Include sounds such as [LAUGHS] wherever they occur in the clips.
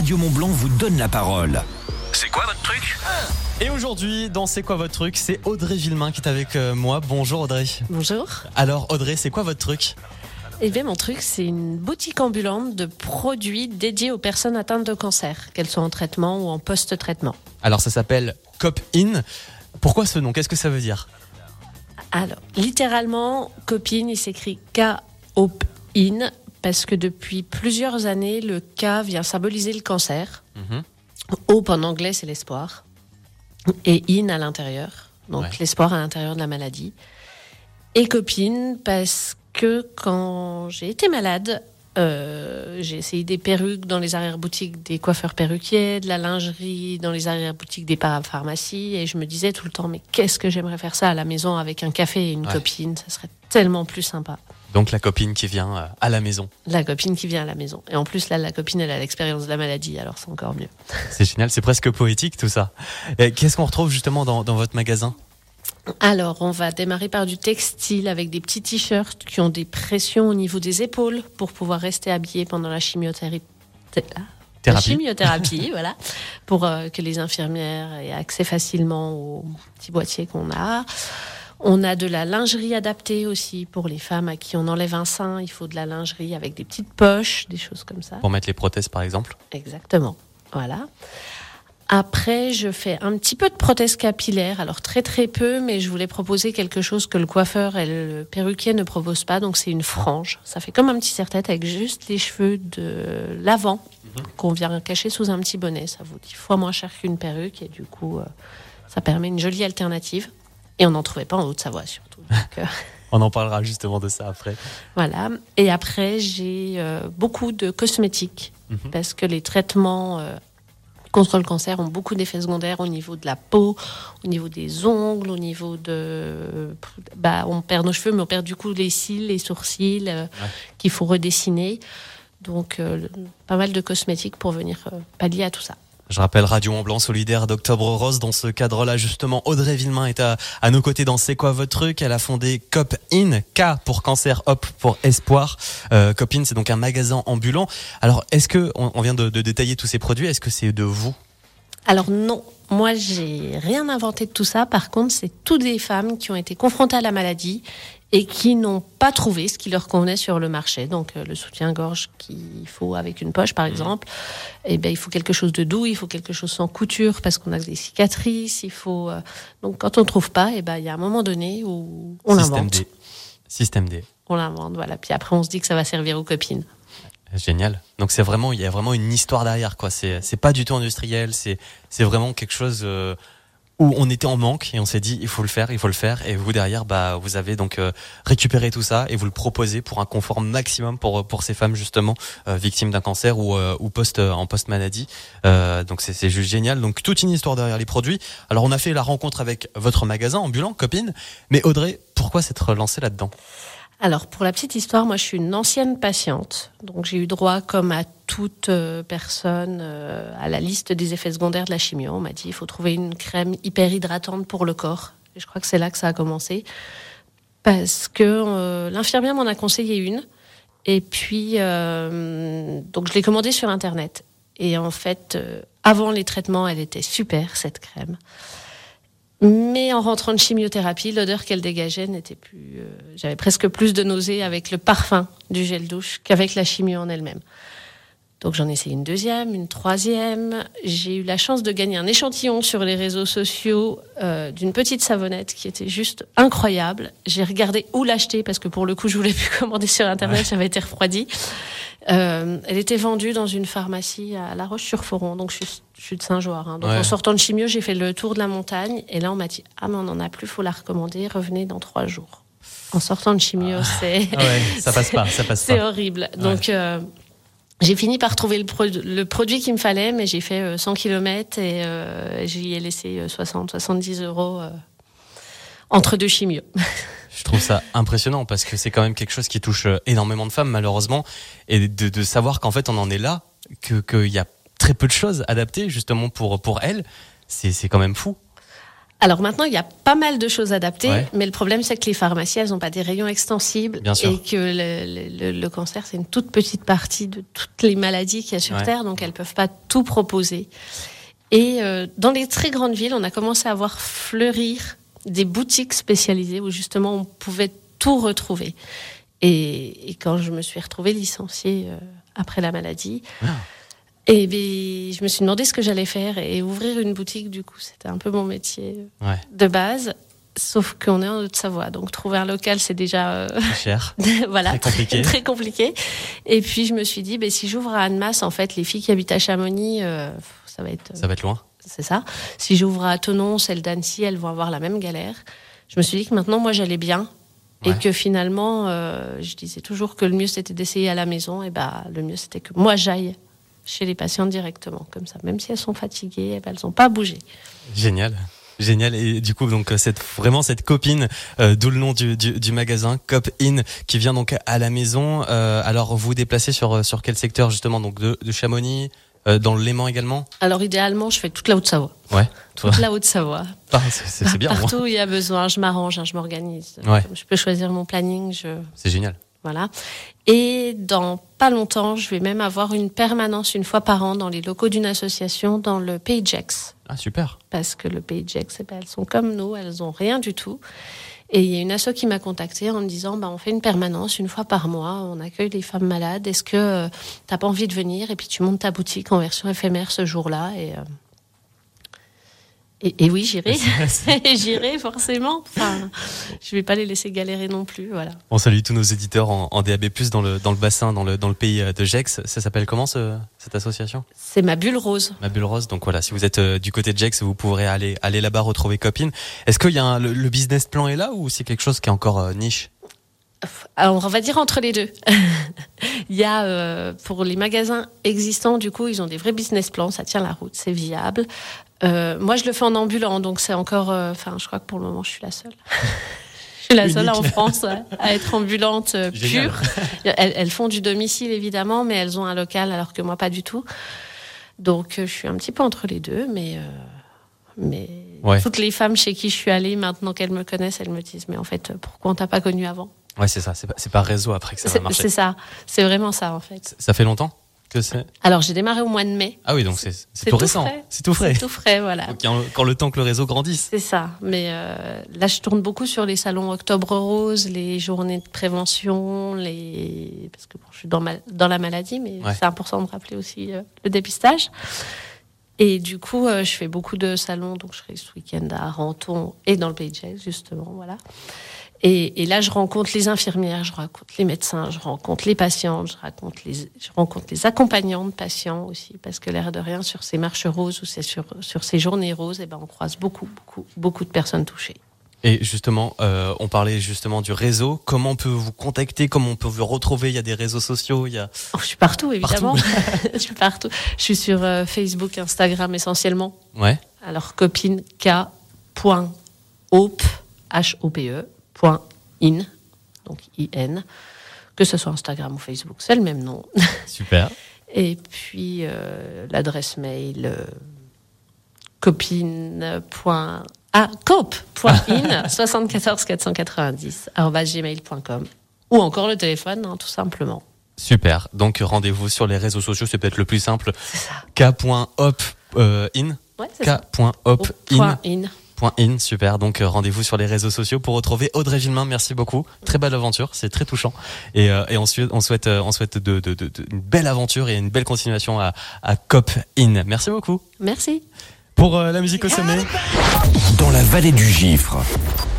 Radio Montblanc vous donne la parole. C'est quoi votre truc? Et aujourd'hui, dans C'est quoi votre truc? C'est Audrey Villemain qui est avec euh, moi. Bonjour Audrey. Bonjour. Alors Audrey, c'est quoi votre truc? Eh bien, mon truc, c'est une boutique ambulante de produits dédiés aux personnes atteintes de cancer, qu'elles soient en traitement ou en post-traitement. Alors ça s'appelle Cop In. Pourquoi ce nom? Qu'est-ce que ça veut dire? Alors, littéralement, copine, il s'écrit K-O-P-IN, parce que depuis plusieurs années, le K vient symboliser le cancer. Mhm. Hope en anglais, c'est l'espoir. Et in à l'intérieur. Donc Ouais. l'espoir à l'intérieur de la maladie. Et copine, parce que quand j'ai été malade, euh, j'ai essayé des perruques dans les arrière-boutiques des coiffeurs perruquiers, de la lingerie dans les arrière-boutiques des parapharmacies. Et je me disais tout le temps, mais qu'est-ce que j'aimerais faire ça à la maison avec un café et une Ouais. copine? Ça serait tellement plus sympa. Donc la copine qui vient euh, à la maison. La copine qui vient à la maison. Et en plus, là, la copine, elle a l'expérience de la maladie, alors c'est encore mieux. [LAUGHS] C'est génial, c'est presque poétique tout ça. Qu'est-ce qu'on retrouve justement dans, dans votre magasin? Alors, on va démarrer par du textile avec des petits t-shirts qui ont des pressions au niveau des épaules pour pouvoir rester habillés pendant la chimiothérapie. La Thérapie chimiothérapie, [LAUGHS] voilà, pour euh, que les infirmières aient accès facilement aux petits boîtiers qu'on a. On a de la lingerie adaptée aussi pour les femmes à qui on enlève un sein. Il faut de la lingerie avec des petites poches, des choses comme ça. Pour mettre les prothèses par exemple Exactement. Voilà. Après, je fais un petit peu de prothèse capillaire, alors très très peu, mais je voulais proposer quelque chose que le coiffeur et le perruquier ne proposent pas, donc c'est une frange. Ça fait comme un petit serre-tête avec juste les cheveux de l'avant qu'on vient cacher sous un petit bonnet. Ça vaut dix fois moins cher qu'une perruque et du coup, euh, ça permet une jolie alternative. Et on n'en trouvait pas en Haute-Savoie surtout. [LAUGHS] Donc, euh, On en parlera justement de ça après. voilà. Et après, j'ai euh, beaucoup de cosmétiques Mhm. parce que les traitements euh, contre le cancer ont beaucoup d'effets secondaires au niveau de la peau, au niveau des ongles, au niveau de. Bah, on perd nos cheveux, mais on perd du coup les cils, les sourcils euh, qu'il faut redessiner. Donc, pas mal de cosmétiques pour venir pallier à tout ça. Je rappelle Radio Mont Blanc solidaire d'Octobre Rose. Dans ce cadre-là, justement, Audrey Villemain est à, nos côtés dans C'est quoi votre truc? Elle a fondé Cop In, K pour cancer, Hop pour espoir. Euh, Cop In, c'est donc un magasin ambulant. Alors, est-ce que, on, vient de, de détailler tous ces produits, est-ce que c'est de vous? Alors non, moi j'ai rien inventé de tout ça. Par contre, c'est toutes des femmes qui ont été confrontées à la maladie et qui n'ont pas trouvé ce qui leur convenait sur le marché. Donc euh, le soutien-gorge qu'il faut avec une poche par exemple, eh ben il faut quelque chose de doux, il faut quelque chose sans couture parce qu'on a des cicatrices, il faut euh, donc quand on trouve pas, eh ben il y a un moment donné où on Système l'invente. D. Système D. On l'invente, voilà. Puis après on se dit que ça va servir aux copines. Génial. Donc c'est vraiment, il y a vraiment une histoire derrière, quoi. C'est, c'est pas du tout industriel. C'est, c'est vraiment quelque chose euh, où on était en manque et on s'est dit, il faut le faire, il faut le faire. Et vous derrière, bah, vous avez donc euh, récupéré tout ça et vous le proposez pour un confort maximum pour pour ces femmes justement euh, victimes d'un cancer ou euh, ou post en post maladie. Euh, donc c'est, c'est juste génial. Donc toute une histoire derrière les produits. Alors on a fait la rencontre avec votre magasin ambulant, copine. Mais Audrey, pourquoi s'être lancée là-dedans? Alors, pour la petite histoire, moi, je suis une ancienne patiente. Donc, j'ai eu droit, comme à toute euh, personne, euh, à la liste des effets secondaires de la chimio. On m'a dit, il faut trouver une crème hyper hydratante pour le corps. Et je crois que c'est là que ça a commencé. Parce que euh, l'infirmière m'en a conseillé une. Et puis, donc, je l'ai commandée sur Internet. Et en fait, avant les traitements, elle était super, cette crème. Mais en rentrant de chimiothérapie, l'odeur qu'elle dégageait n'était plus. euh, J'avais presque plus de nausées avec le parfum du gel douche qu'avec la chimio en elle-même. Donc j'en ai essayé une deuxième, une troisième. J'ai eu la chance de gagner un échantillon sur les réseaux sociaux euh, d'une petite savonnette qui était juste incroyable. J'ai regardé où l'acheter parce que pour le coup je voulais plus [LAUGHS] commander sur internet, j'avais été refroidie. Euh, elle était vendue dans une pharmacie à La Roche-sur-Foron, donc je suis, je suis de Saint-Joire. hein. Donc Ouais. en sortant de chimio, j'ai fait le tour de la montagne et là on m'a dit ah mais on en a plus, faut la recommander, revenez dans trois jours. En sortant de chimio, c'est Ah ouais, ça passe pas, ça passe [LAUGHS] c'est horrible. Donc, euh, j'ai fini par trouver le, pro- le produit qu'il me fallait, mais j'ai fait euh, 100 km et euh, j'y ai laissé euh, 60, 70 euros euh, entre deux chimios. [LAUGHS] Je trouve ça impressionnant parce que c'est quand même quelque chose qui touche euh, énormément de femmes malheureusement et de, de savoir qu'en fait on en est là, que qu'il y a très peu de choses adaptées justement pour pour elles, c'est quand même fou. Alors maintenant, il y a pas mal de choses adaptées, Ouais. mais le problème, c'est que les pharmacies, elles n'ont pas des rayons extensibles Bien sûr. et que le, le- le cancer, c'est une toute petite partie de toutes les maladies qu'il y a sur Ouais. Terre, donc elles peuvent pas tout proposer. Et euh, dans les très grandes villes, on a commencé à voir fleurir des boutiques spécialisées où justement on pouvait tout retrouver. Et, et quand je me suis retrouvée licenciée euh, après la maladie, Ah. et ben, je me suis demandé ce que j'allais faire et ouvrir une boutique. Du coup, c'était un peu mon métier Ouais, de base. Sauf qu'on est en Haute-Savoie, donc trouver un local, c'est déjà euh, très cher. [LAUGHS] voilà Très compliqué. très compliqué. Et puis je me suis dit, ben, si j'ouvre à Annemasse, en fait, les filles qui habitent à Chamonix, euh, ça va être Ça va être loin. C'est ça. Si j'ouvre à Tonon, celles d'Annecy, elles vont avoir la même galère. Je me suis dit que maintenant, moi, j'allais bien. Et que finalement, euh, je disais toujours que le mieux, c'était d'essayer à la maison. Et bah, le mieux, c'était que moi, j'aille chez les patientes directement. Comme ça, même si elles sont fatiguées, eh ben, elles n'ont pas bougé. Génial. Génial et du coup donc euh, cette vraiment cette copine euh, d'où le nom du, du, du magasin Cop In qui vient donc à la maison euh, alors vous vous déplacez sur sur quel secteur justement donc de, de Chamonix euh, dans le Léman également Alors, idéalement, je fais toute la Haute-Savoie. ouais toi Toute la Haute-Savoie. [LAUGHS] Ah, c'est- bien. Partout où il y a besoin, je m'arrange, hein, je m'organise. Ouais. Je peux choisir mon planning. Je... c'est génial Voilà. Et dans pas longtemps, je vais même avoir une permanence une fois par an dans les locaux d'une association dans le Pays Jex. ah super Parce que le Pays Jex, eh ben, elles sont comme nous, elles ont rien du tout. Et il y a une asso qui m'a contactée en me disant bah, on fait une permanence une fois par mois, on accueille les femmes malades. Est-ce que euh, t'as pas envie de venir Et puis tu montes ta boutique en version éphémère ce jour-là. Et, euh, et, et oui, j'irai. [LAUGHS] j'irai forcément. Enfin, je vais pas les laisser galérer non plus. Voilà. on salue tous nos éditeurs en, en DAB+ dans le dans le bassin dans le dans le pays euh, de Gex ça s'appelle comment ce, cette association? C'est ma bulle rose. Ma bulle rose. Donc voilà, si vous êtes euh, du côté de Jex, vous pourrez aller aller là-bas retrouver copine. Est-ce qu'il y a un- le, le business plan est là ou c'est quelque chose qui est encore euh, niche? Alors, on va dire entre les deux. [LAUGHS] Il y a, euh, pour les magasins existants, du coup, ils ont des vrais business plans, ça tient la route, c'est viable. Euh, moi, je le fais en ambulant, donc c'est encore. euh, Enfin, je crois que pour le moment, je suis la seule. [LAUGHS] je suis la seule en France à être ambulante pure. [LAUGHS] Elles, elles font du domicile, évidemment, mais elles ont un local, alors que moi, pas du tout. Donc, je suis un petit peu entre les deux, mais. mais Ouais. toutes les femmes chez qui je suis allée, maintenant qu'elles me connaissent, elles me disent Mais en fait, pourquoi on t'a pas connue avant? Ouais, c'est ça. C'est pas, pas réseau après que ça va c'est marcher. c'est ça, c'est vraiment ça en fait. Ça fait longtemps que c'est. Alors j'ai démarré au mois de mai. Ah oui, donc c'est c'est tout, récent. C'est tout frais. C'est tout frais, voilà. Quand- quand le temps que le réseau grandisse. C'est ça. Mais euh, là, je tourne beaucoup sur les salons Octobre Rose, les journées de prévention, les parce que bon, je suis dans, ma- dans la maladie, mais Ouais. c'est important de rappeler aussi euh, le dépistage. Et du coup, euh, je fais beaucoup de salons, donc je serai ce week-end à Renton et dans le Pays de Gex, justement, voilà. Et, et là, je rencontre les infirmières, je rencontre les médecins, je rencontre les patientes, je, raconte les, je rencontre les accompagnants de patients aussi, parce que l'air de rien, sur ces marches roses ou sur, sur ces journées roses, eh ben, on croise beaucoup, beaucoup, beaucoup de personnes touchées. Et justement, euh, on parlait justement du réseau. Comment on peut vous contacter? Comment on peut vous retrouver? Il y a des réseaux sociaux. Il y a. Oh, je suis partout, évidemment. [LAUGHS] je suis partout. Je suis sur euh, Facebook, Instagram essentiellement. Ouais. Alors, copine k.hope, H-O-P-E, point in, donc I-N, que ce soit Instagram ou Facebook, c'est le même nom. [LAUGHS] Super. Et puis, euh, l'adresse mail, euh, copine. point- Ah, cope.in, 74 490, arobase gmail.com. Ou encore le téléphone, hein, tout simplement. Super. Donc rendez-vous sur les réseaux sociaux. C'est peut-être le plus simple. C'est ça. K.hop euh. Ouais, Au super. Donc euh, rendez-vous sur les réseaux sociaux pour retrouver Audrey Villemain. Merci beaucoup. Très belle aventure, c'est très touchant. Et, euh, et ensuite, on souhaite, euh, on souhaite de, de, de- de- une belle aventure et une belle continuation à, à Cop In. Merci beaucoup. Merci. Pour euh, la musique au sommet. Dans la vallée du Gifre,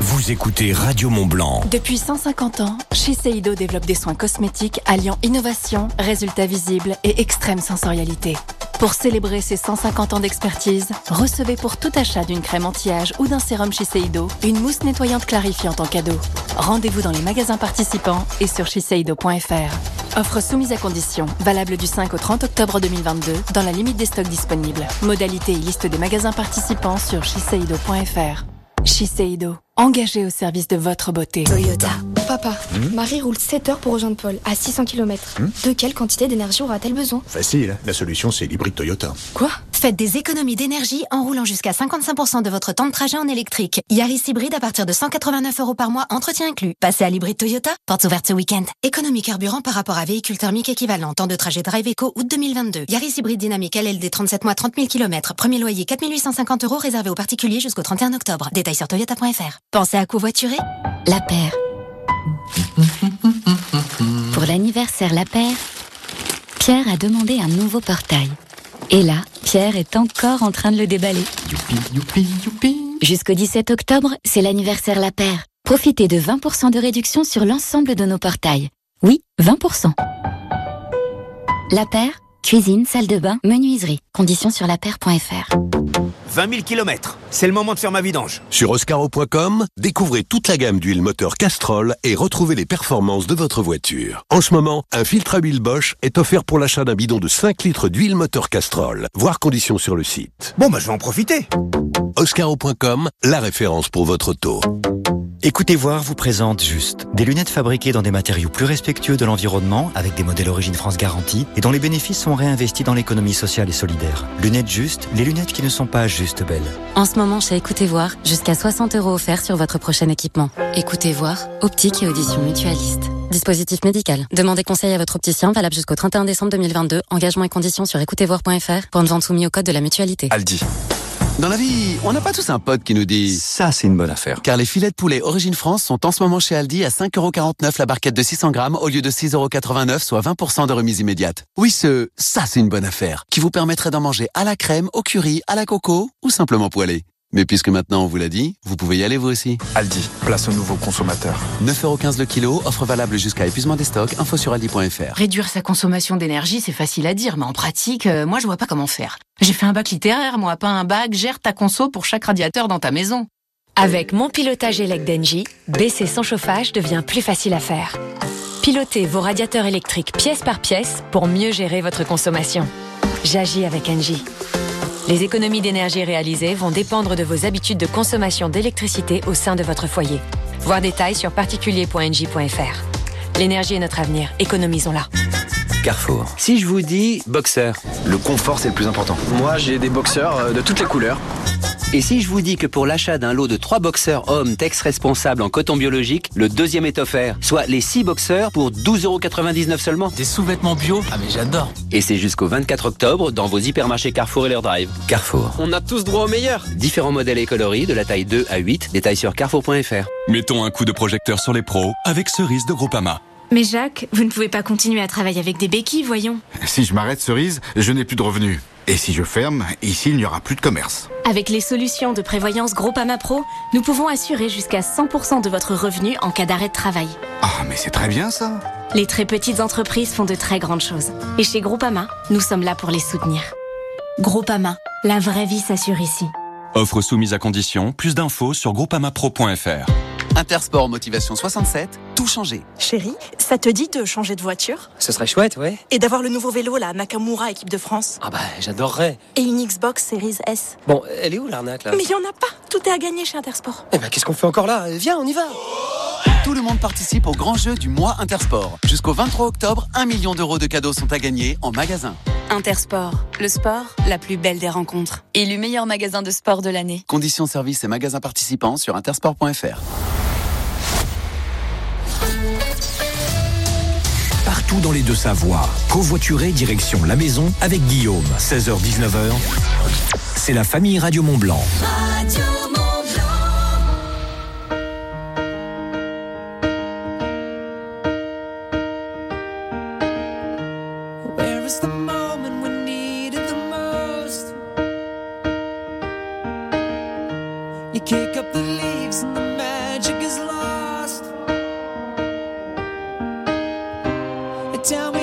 vous écoutez Radio Mont Blanc. Depuis 150 ans, Shiseido développe des soins cosmétiques alliant innovation, résultats visibles et extrême sensorialité. Pour célébrer ses 150 ans d'expertise, recevez pour tout achat d'une crème anti-âge ou d'un sérum Shiseido une mousse nettoyante clarifiante en cadeau. Rendez-vous dans les magasins participants et sur shiseido.fr. Offre soumise à condition, valable du 5 au 30 octobre 2022 dans la limite des stocks disponibles. Modalité et liste des magasins participants sur shiseido.fr. Shiseido, engagé au service de votre beauté. Toyota, Papa, Hmm Marie roule 7 heures pour rejoindre Paul, à 600 km. Hmm De quelle quantité d'énergie aura-t-elle besoin? Facile, la solution c'est l'hybride Toyota. Quoi? Faites des économies d'énergie en roulant jusqu'à 55% de votre temps de trajet en électrique. Yaris hybride à partir de 189 euros par mois, entretien inclus. Passez à l'hybride Toyota, portes ouvertes ce week-end. Économie carburant par rapport à véhicule thermique équivalent. Temps de trajet Drive Eco, août 2022. Yaris hybride dynamique LLD 37 mois, 30 000 km. Premier loyer 4850 euros réservé aux particuliers jusqu'au 31 octobre. Détails sur toyota.fr. Pensez à covoiturer? La paire. Pour l'anniversaire La Paire, Pierre a demandé un nouveau portail. Et là, Pierre est encore en train de le déballer. Youpi, youpi, youpi. Jusqu'au 17 octobre, c'est l'anniversaire La Paire. Profitez de 20% de réduction sur l'ensemble de nos portails. Oui, 20%. La Paire, cuisine, salle de bain, menuiserie. Conditions sur lapaire.fr. 20 000 km, c'est le moment de faire ma vidange. Sur oscaro.com, découvrez toute la gamme d'huile moteur Castrol et retrouvez les performances de votre voiture. En ce moment, un filtre à huile Bosch est offert pour l'achat d'un bidon de 5 litres d'huile moteur Castrol. Voir conditions sur le site. Bon bah je vais en profiter. Oscaro.com, la référence pour votre auto. Écoutez voir vous présente Juste. Des lunettes fabriquées dans des matériaux plus respectueux de l'environnement, avec des modèles Origine France garantie, et dont les bénéfices sont réinvestis dans l'économie sociale et solidaire. Lunettes Juste, les lunettes qui ne sont pas juste belles. En ce moment, chez Écoutez Voir, jusqu'à 60 euros offerts sur votre prochain équipement. Écoutez Voir, optique et audition mutualiste. Dispositif médical. Demandez conseil à votre opticien, valable jusqu'au 31 décembre 2022. Engagement et conditions sur écoutezvoir.fr. Pour une vente soumise au code de la mutualité. Aldi. Dans la vie, on n'a pas tous un pote qui nous dit Ça, c'est une bonne affaire. Car les filets de poulet Origine France sont en ce moment chez Aldi à 5,49€ la barquette de 600 grammes au lieu de 6,89€, soit 20% de remise immédiate. Oui, ce ça, c'est une bonne affaire qui vous permettrait d'en manger à la crème, au curry, à la coco ou simplement poêlé. Mais puisque maintenant on vous l'a dit, vous pouvez y aller vous aussi. Aldi, place au nouveau consommateur. 9,15€ le kilo, offre valable jusqu'à épuisement des stocks, info sur aldi.fr. Réduire sa consommation d'énergie, c'est facile à dire, mais en pratique, euh, moi je vois pas comment faire. J'ai fait un bac littéraire, moi, pas un bac, gère ta conso pour chaque radiateur dans ta maison. Avec mon pilotage élect d'Engie, baisser son chauffage devient plus facile à faire. Pilotez vos radiateurs électriques pièce par pièce pour mieux gérer votre consommation. J'agis avec Engie. Les économies d'énergie réalisées vont dépendre de vos habitudes de consommation d'électricité au sein de votre foyer. Voir détails sur particulier.engie.fr. L'énergie est notre avenir, économisons-la. Carrefour. Si je vous dis boxeur, le confort c'est le plus important. Moi j'ai des boxeurs euh, de toutes les couleurs. Et si je vous dis que pour l'achat d'un lot de 3 boxeurs hommes Tex responsables en coton biologique, le deuxième est offert, soit les 6 boxeurs pour 12,99€ seulement. Des sous-vêtements bio? Ah mais j'adore Et c'est jusqu'au 24 octobre dans vos hypermarchés Carrefour et leur drive. Carrefour. On a tous droit au meilleur Différents modèles et coloris de la taille 2 à 8, détails sur carrefour.fr. Mettons un coup de projecteur sur les pros avec Cerise de Groupama. Mais Jacques, vous ne pouvez pas continuer à travailler avec des béquilles, voyons. Si je m'arrête cerise, je n'ai plus de revenus. Et si je ferme, ici il n'y aura plus de commerce. Avec les solutions de prévoyance Groupama Pro, nous pouvons assurer jusqu'à 100% de votre revenu en cas d'arrêt de travail. Ah, mais c'est très bien ça Les très petites entreprises font de très grandes choses. Et chez Groupama, nous sommes là pour les soutenir. Groupama, la vraie vie s'assure ici. Offre soumise à condition, plus d'infos sur groupamapro.fr. Intersport Motivation 67, tout changer. Chérie, ça te dit de changer de voiture? Ce serait chouette, ouais. Et d'avoir le nouveau vélo, la Nakamura équipe de France? Ah bah j'adorerais. Et une Xbox Series S? Bon, elle est où l'arnaque là? Mais il y en a pas, tout est à gagner chez Intersport. Eh bah qu'est-ce qu'on fait encore là? Viens, on y va tout le monde participe au grand jeu du mois Intersport. Jusqu'au 23 octobre, 1 million d'euros de cadeaux sont à gagner en magasin. Intersport, le sport, la plus belle des rencontres. Élu meilleur magasin de sport de l'année. Conditions services et magasins participants sur intersport.fr. Partout dans les deux Savoies, covoituré direction la maison avec Guillaume, 16h-19h. C'est la famille Radio Mont Blanc. Radio